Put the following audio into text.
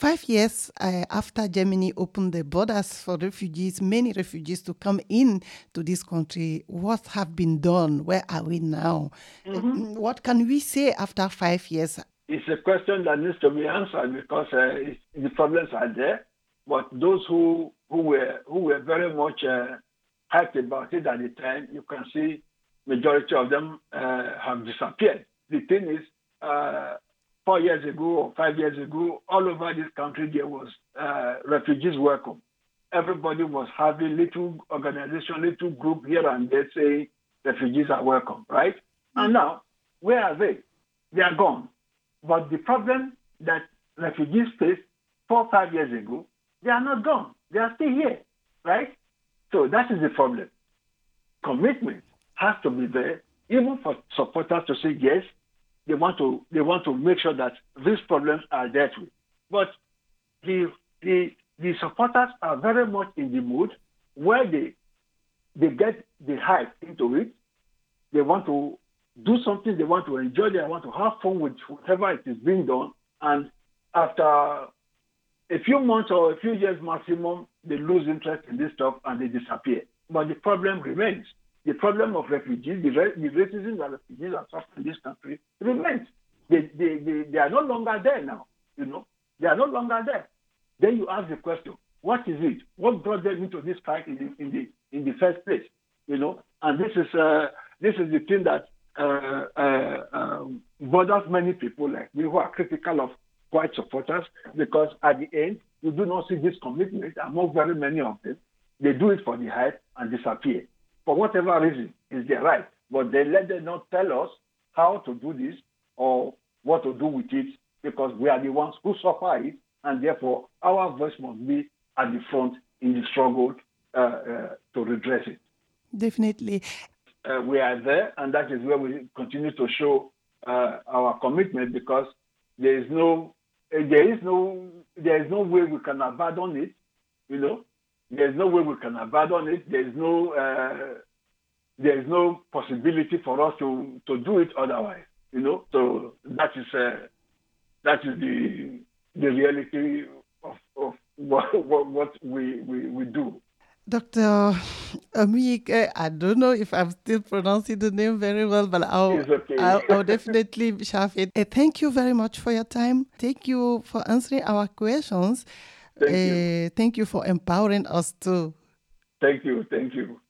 Five years uh, after Germany opened the borders for refugees, many refugees to come in to this country, what have been done? Where are we now? Mm-hmm. What can we say after five years? It's a question that needs to be answered because uh, the problems are there. But those who who were who were very much uh, hyped about it at the time, you can see majority of them uh, have disappeared. The thing is, uh, four years ago or five years ago, all over this country there was uh, refugees welcome. Everybody was having little organization, little group here and there saying refugees are welcome, right? And now, where are they? They are gone. But the problem that refugees faced four, five years ago, they are not gone. They are still here, right? So that is the problem. Commitment has to be there, even for supporters to say yes, they want to they want to make sure that these problems are dealt with. But the the the supporters are very much in the mood where they they get the hype into it. They want to do something, they want to enjoy, they want to have fun with whatever it is being done. And after a few months or a few years maximum, they lose interest in this stuff and they disappear. But the problem remains the problem of refugees, the, the racism that refugees are suffering in this country remains. They, they, they, they are no longer there now, you know. They are no longer there. Then you ask the question, what is it? What brought them into this fight in the, in the, in the first place? You know, and this is, uh, this is the thing that uh, uh, um, bothers many people like me who are critical of white supporters because at the end, you do not see this commitment among very many of them. They do it for the hype and disappear for whatever reason, is their right. But they let them not tell us how to do this or what to do with it because we are the ones who suffer it, and therefore our voice must be at the front in the struggle uh, uh, to redress it. Definitely. Uh, we are there, and that is where we continue to show uh, our commitment because there is no, there is no, there is no way we can abandon it. You know, there's no way we can abandon it. There's no uh, there's no possibility for us to to do it otherwise. You know, so that is uh, that is the the reality of, of what, what, what we, we, we do. Dr. Omwenyeke, I don't know if I'm still pronouncing the name very well, but I'll, okay. I'll, I'll, definitely have it. Uh, thank you very much for your time. Thank you for answering our questions. Thank you. Uh, thank you for empowering us too. Thank you. Thank you.